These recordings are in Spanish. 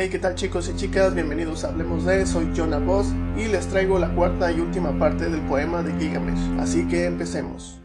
Hey, ¿qué tal chicos y chicas? Bienvenidos a Hablemos de, soy Jonah Voss y les traigo la cuarta y última parte del poema de Gilgamesh. Así que empecemos.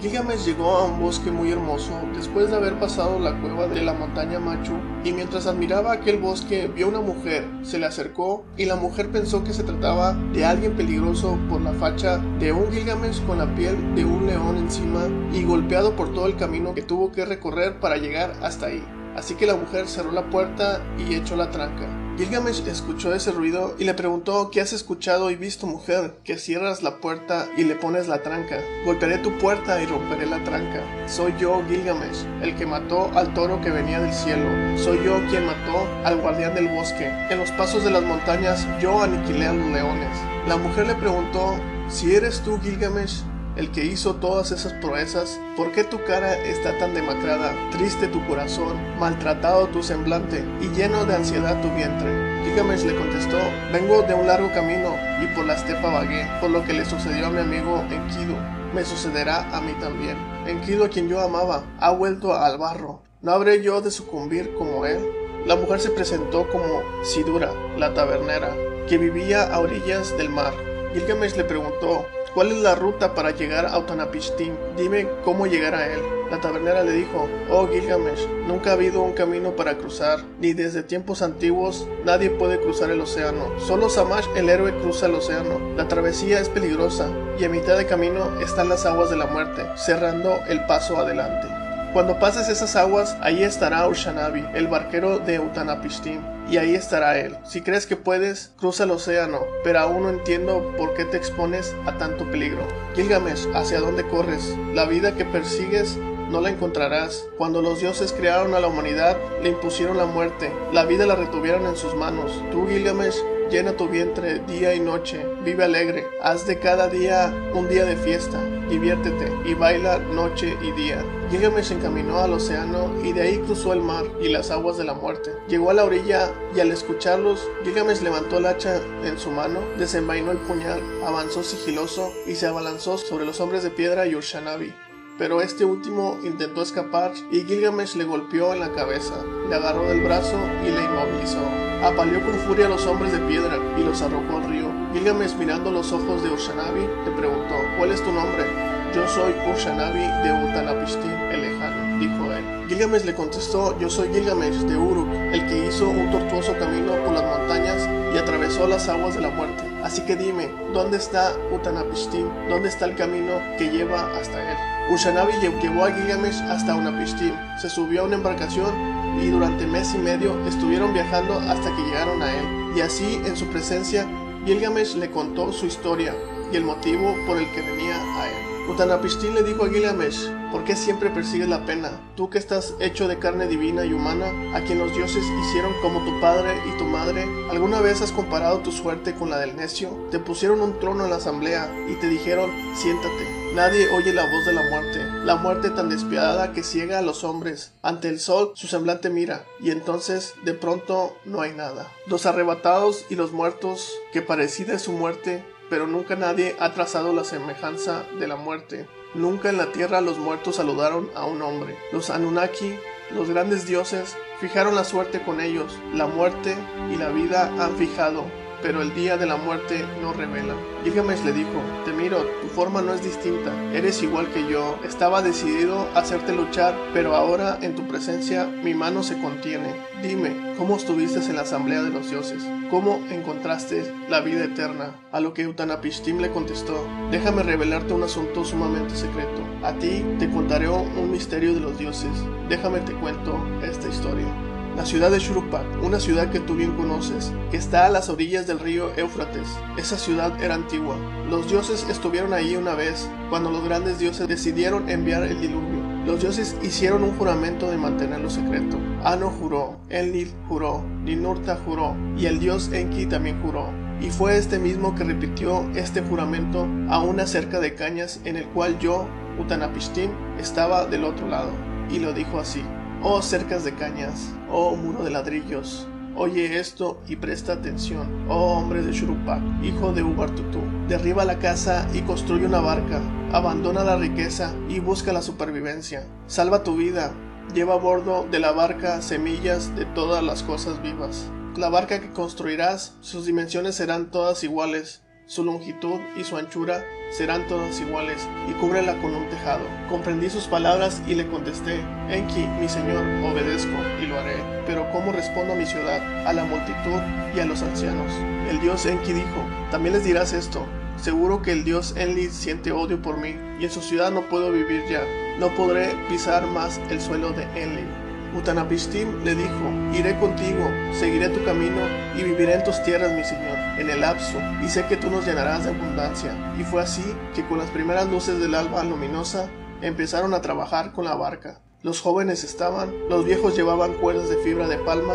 Gilgamesh llegó a un bosque muy hermoso después de haber pasado la cueva de la montaña Machu y mientras admiraba aquel bosque vio una mujer, se le acercó y la mujer pensó que se trataba de alguien peligroso por la facha de un Gilgamesh con la piel de un león encima y golpeado por todo el camino que tuvo que recorrer para llegar hasta ahí. Así que la mujer cerró la puerta y echó la tranca. Gilgamesh escuchó ese ruido y le preguntó ¿Qué has escuchado y visto mujer? Que cierras la puerta y le pones la tranca. Golpearé tu puerta y romperé la tranca. Soy yo, Gilgamesh, el que mató al toro que venía del cielo. Soy yo quien mató al guardián del bosque. En los pasos de las montañas yo aniquilé a los leones. La mujer le preguntó si eres tú, Gilgamesh, el que hizo todas esas proezas, ¿por qué tu cara está tan demacrada, triste tu corazón, maltratado tu semblante y lleno de ansiedad tu vientre? Gilgamesh le contestó, vengo de un largo camino y por la estepa vagué, por lo que le sucedió a mi amigo Enkidu, me sucederá a mí también. Enkidu a quien yo amaba, ha vuelto al barro, ¿no habré yo de sucumbir como él? La mujer se presentó como Sidura, la tabernera, que vivía a orillas del mar. Gilgamesh le preguntó, ¿Cuál es la ruta para llegar a Utanapishtim? Dime cómo llegar a él. La tabernera le dijo, Oh Gilgamesh, nunca ha habido un camino para cruzar, ni desde tiempos antiguos nadie puede cruzar el océano. Solo Samash el héroe cruza el océano. La travesía es peligrosa, y a mitad de camino están las aguas de la muerte, cerrando el paso adelante. Cuando pases esas aguas, ahí estará Ushanabi, el barquero de Utanapishtim, y ahí estará él. Si crees que puedes, cruza el océano, pero aún no entiendo por qué te expones a tanto peligro. Gilgamesh, ¿hacia dónde corres? La vida que persigues no la encontrarás. Cuando los dioses crearon a la humanidad, le impusieron la muerte. La vida la retuvieron en sus manos. Tú, Gilgamesh, llena tu vientre día y noche, vive alegre, haz de cada día un día de fiesta, diviértete y baila noche y día. Gilgamesh se encaminó al océano y de ahí cruzó el mar y las aguas de la muerte. Llegó a la orilla y al escucharlos, Gilgamesh levantó el hacha en su mano, desenvainó el puñal, avanzó sigiloso y se abalanzó sobre los hombres de piedra y Urshanabi pero este último intentó escapar y Gilgamesh le golpeó en la cabeza, le agarró del brazo y le inmovilizó. Apaleó con furia a los hombres de piedra y los arrojó al río. Gilgamesh mirando los ojos de Urshanabi le preguntó, ¿cuál es tu nombre? Yo soy Urshanabi de Utanapishtim, el lejano, dijo él. Gilgamesh le contestó, yo soy Gilgamesh de Uruk, el que hizo un tortuoso camino por las montañas y atravesó las aguas de la muerte. Así que dime, ¿dónde está Utanapishtim? ¿Dónde está el camino que lleva hasta él? Ushanabi llevó a Gilgamesh hasta Unapishtim, se subió a una embarcación y durante mes y medio estuvieron viajando hasta que llegaron a él. Y así, en su presencia, Gilgamesh le contó su historia y el motivo por el que venía a él. Utanapishtim le dijo a Gilgamesh, ¿por qué siempre persigues la pena? Tú que estás hecho de carne divina y humana, a quien los dioses hicieron como tu padre y tu madre, ¿alguna vez has comparado tu suerte con la del necio? Te pusieron un trono en la asamblea y te dijeron, siéntate. Nadie oye la voz de la muerte, la muerte tan despiadada que ciega a los hombres. Ante el sol su semblante mira, y entonces de pronto no hay nada. Los arrebatados y los muertos, que parecida es su muerte, pero nunca nadie ha trazado la semejanza de la muerte. Nunca en la tierra los muertos saludaron a un hombre. Los Anunnaki, los grandes dioses, fijaron la suerte con ellos. La muerte y la vida han fijado, pero el día de la muerte no revela. Gilgamesh le dijo, te miro, tu forma no es distinta, eres igual que yo, estaba decidido a hacerte luchar, pero ahora en tu presencia mi mano se contiene. Dime, ¿cómo estuviste en la asamblea de los dioses? ¿Cómo encontraste la vida eterna? A lo que Utanapishtim le contestó, déjame revelarte un asunto sumamente secreto. A ti te contaré un misterio de los dioses, déjame te cuento esta historia. La ciudad de Shuruppak, una ciudad que tú bien conoces, que está a las orillas del río Éufrates. Esa ciudad era antigua. Los dioses estuvieron ahí una vez, cuando los grandes dioses decidieron enviar el diluvio. Los dioses hicieron un juramento de mantenerlo secreto. Ano juró, Enlil juró, Ninurta juró, y el dios Enki también juró. Y fue este mismo que repitió este juramento a una cerca de cañas en el cual yo, Utanapishtim, estaba del otro lado. Y lo dijo así. Oh cercas de cañas, oh muro de ladrillos, oye esto y presta atención, oh hombre de Shurupak, hijo de Ubartutu, derriba la casa y construye una barca, abandona la riqueza y busca la supervivencia, salva tu vida, lleva a bordo de la barca semillas de todas las cosas vivas. La barca que construirás, sus dimensiones serán todas iguales, su longitud y su anchura serán todas iguales, y cúbrela con un tejado. Comprendí sus palabras y le contesté, Enki, mi señor, obedezco y lo haré. Pero ¿cómo respondo a mi ciudad, a la multitud y a los ancianos? El dios Enki dijo, también les dirás esto, Seguro que el dios Enlil siente odio por mí, y en su ciudad no puedo vivir ya. No podré pisar más el suelo de Enlil. Utanapishtim le dijo, iré contigo, seguiré tu camino y viviré en tus tierras, mi señor, en el lapso, y sé que tú nos llenarás de abundancia. Y fue así que con las primeras luces del alba luminosa empezaron a trabajar con la barca. Los jóvenes estaban, los viejos llevaban cuerdas de fibra de palma,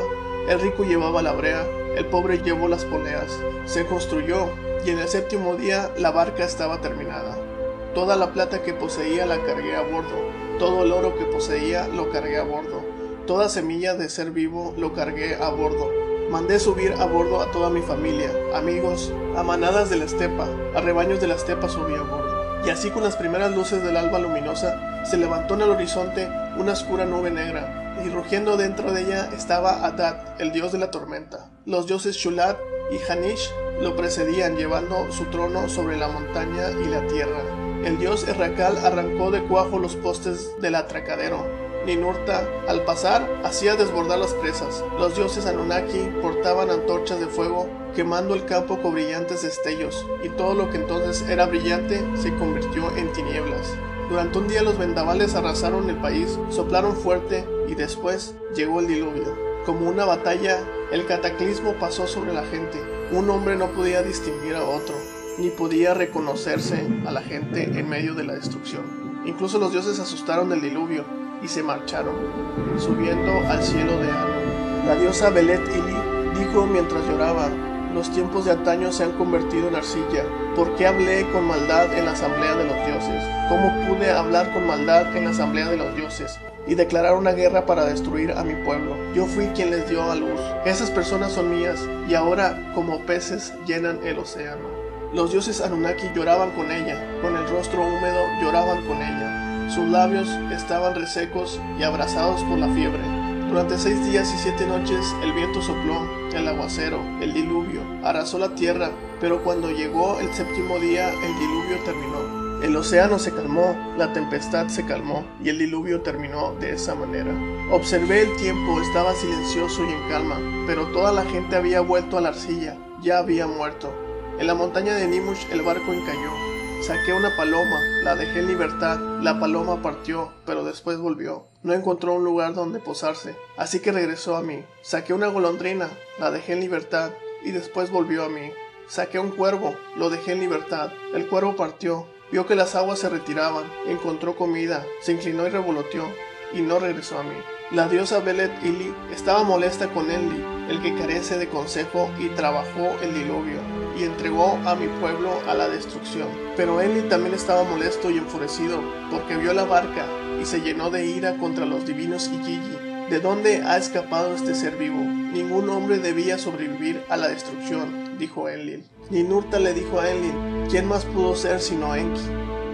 el rico llevaba la brea, el pobre llevó las poleas. Se construyó, y en el séptimo día la barca estaba terminada. Toda la plata que poseía la cargué a bordo, todo el oro que poseía lo cargué a bordo, toda semilla de ser vivo lo cargué a bordo. Mandé subir a bordo a toda mi familia, amigos, a manadas de la estepa, a rebaños de la estepa subí a bordo. Y así con las primeras luces del alba luminosa, se levantó en el horizonte una oscura nube negra, y rugiendo dentro de ella estaba Adad, el dios de la tormenta. Los dioses Shulat y Hanish lo precedían llevando su trono sobre la montaña y la tierra. El dios Errakal arrancó de cuajo los postes del atracadero. Ninurta, al pasar, hacía desbordar las presas. Los dioses Anunnaki portaban antorchas de fuego, quemando el campo con brillantes destellos, y todo lo que entonces era brillante se convirtió en tinieblas. Durante un día los vendavales arrasaron el país, soplaron fuerte y después llegó el diluvio. Como una batalla, el cataclismo pasó sobre la gente. Un hombre no podía distinguir a otro, ni podía reconocerse a la gente en medio de la destrucción. Incluso los dioses asustaron del diluvio y se marcharon, subiendo al cielo de Anu. La diosa Belet Ili dijo mientras lloraba, los tiempos de antaño se han convertido en arcilla. ¿Por qué hablé con maldad en la asamblea de los dioses? ¿Cómo pude hablar con maldad en la asamblea de los dioses? y declarar una guerra para destruir a mi pueblo. Yo fui quien les dio a luz. Esas personas son mías y ahora como peces llenan el océano. Los dioses Anunnaki lloraban con ella, con el rostro húmedo lloraban con ella. Sus labios estaban resecos y abrasados por la fiebre. Durante seis días y siete noches el viento sopló, el aguacero, el diluvio, arrasó la tierra, pero cuando llegó el séptimo día el diluvio terminó. El océano se calmó, la tempestad se calmó y el diluvio terminó de esa manera. Observé el tiempo, estaba silencioso y en calma, pero toda la gente había vuelto a la arcilla, ya había muerto. En la montaña de Nimush el barco encalló. Saqué una paloma, la dejé en libertad, la paloma partió, pero después volvió. No encontró un lugar donde posarse, así que regresó a mí. Saqué una golondrina, la dejé en libertad y después volvió a mí. Saqué un cuervo, lo dejé en libertad, el cuervo partió, Vio que las aguas se retiraban, encontró comida, se inclinó y revoloteó, y no regresó a mí. La diosa Belet Ili estaba molesta con Enli, el que carece de consejo, y trabajó el diluvio, y entregó a mi pueblo a la destrucción. Pero Enli también estaba molesto y enfurecido, porque vio la barca, y se llenó de ira contra los divinos Igigi. ¿De dónde ha escapado este ser vivo? Ningún hombre debía sobrevivir a la destrucción, dijo Enlil. Ninurta le dijo a Enlil, ¿quién más pudo ser sino Enki?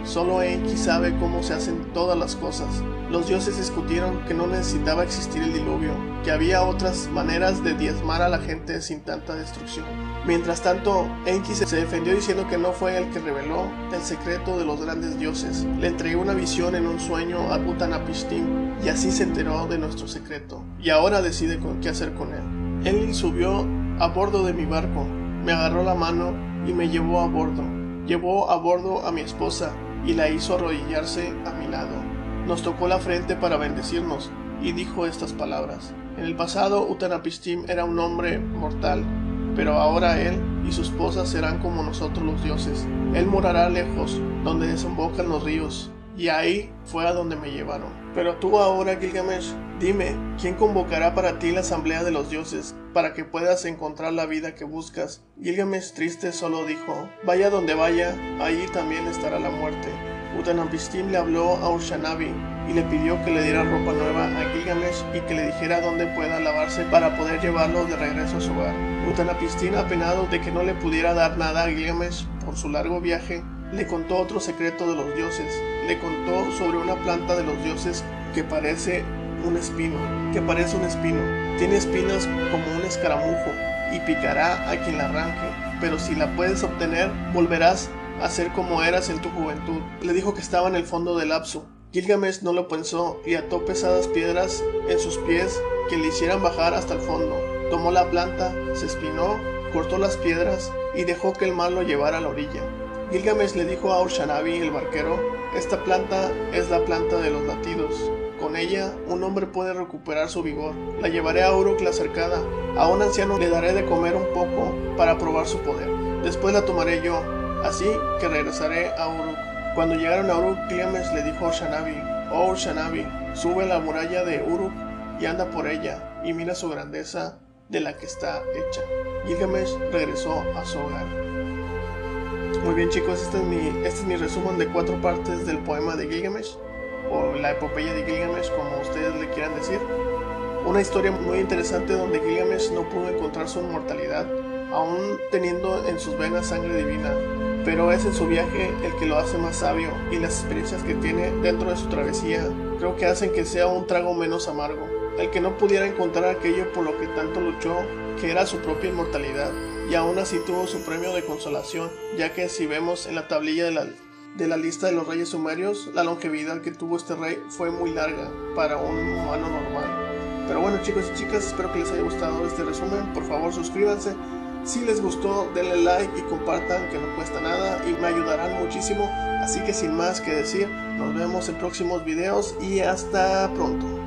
Solo Enki sabe cómo se hacen todas las cosas. Los dioses discutieron que no necesitaba existir el diluvio, que había otras maneras de diezmar a la gente sin tanta destrucción. Mientras tanto, Enki se defendió diciendo que no fue el que reveló el secreto de los grandes dioses. Le entregó una visión en un sueño a Utanapishtim y así se enteró de nuestro secreto. Y ahora decide qué hacer con él. Enlil subió a bordo de mi barco, me agarró la mano y me llevó a bordo. Llevó a bordo a mi esposa y la hizo arrodillarse a mi lado. Nos tocó la frente para bendecirnos y dijo estas palabras. En el pasado Utanapistim era un hombre mortal, pero ahora él y su esposa serán como nosotros los dioses. Él morará lejos, donde desembocan los ríos, y ahí fue a donde me llevaron. Pero tú ahora, Gilgamesh, dime, ¿quién convocará para ti la asamblea de los dioses, para que puedas encontrar la vida que buscas? Gilgamesh triste solo dijo, vaya donde vaya, ahí también estará la muerte. Utnapishtim le habló a Urshanabi y le pidió que le diera ropa nueva a Gilgamesh y que le dijera dónde pueda lavarse para poder llevarlo de regreso a su hogar. Utnapishtim, apenado de que no le pudiera dar nada a Gilgamesh por su largo viaje, le contó otro secreto de los dioses. Le contó sobre una planta de los dioses que parece un espino, que parece un espino. Tiene espinas como un escaramujo y picará a quien la arranque, pero si la puedes obtener, volverás a como eras en tu juventud. Le dijo que estaba en el fondo del lapso. Gilgamesh no lo pensó y ató pesadas piedras en sus pies que le hicieran bajar hasta el fondo. Tomó la planta, se espinó, cortó las piedras y dejó que el mar lo llevara a la orilla. Gilgamesh le dijo a Urshanabi, el barquero, esta planta es la planta de los latidos. Con ella, un hombre puede recuperar su vigor. La llevaré a Uruk la cercada. A un anciano le daré de comer un poco para probar su poder. Después la tomaré yo, así que regresaré a Uruk. Cuando llegaron a Uruk, Gilgamesh le dijo a Urshanabi, Oh Urshanabi, sube la muralla de Uruk y anda por ella, y mira su grandeza de la que está hecha. Gilgamesh regresó a su hogar. Muy bien chicos, este es mi, este es mi resumen de cuatro partes del poema de Gilgamesh, o la epopeya de Gilgamesh, como ustedes le quieran decir. Una historia muy interesante donde Gilgamesh no pudo encontrar su inmortalidad, aún teniendo en sus venas sangre divina, pero es en su viaje el que lo hace más sabio y las experiencias que tiene dentro de su travesía creo que hacen que sea un trago menos amargo. El que no pudiera encontrar aquello por lo que tanto luchó, que era su propia inmortalidad, y aún así tuvo su premio de consolación, ya que si vemos en la tablilla de la, de la lista de los reyes sumerios, la longevidad que tuvo este rey fue muy larga para un humano normal. Pero bueno chicos y chicas, espero que les haya gustado este resumen, por favor suscríbanse, si les gustó, denle like y compartan que no cuesta nada y me ayudarán muchísimo. Así que sin más que decir, nos vemos en próximos videos y hasta pronto.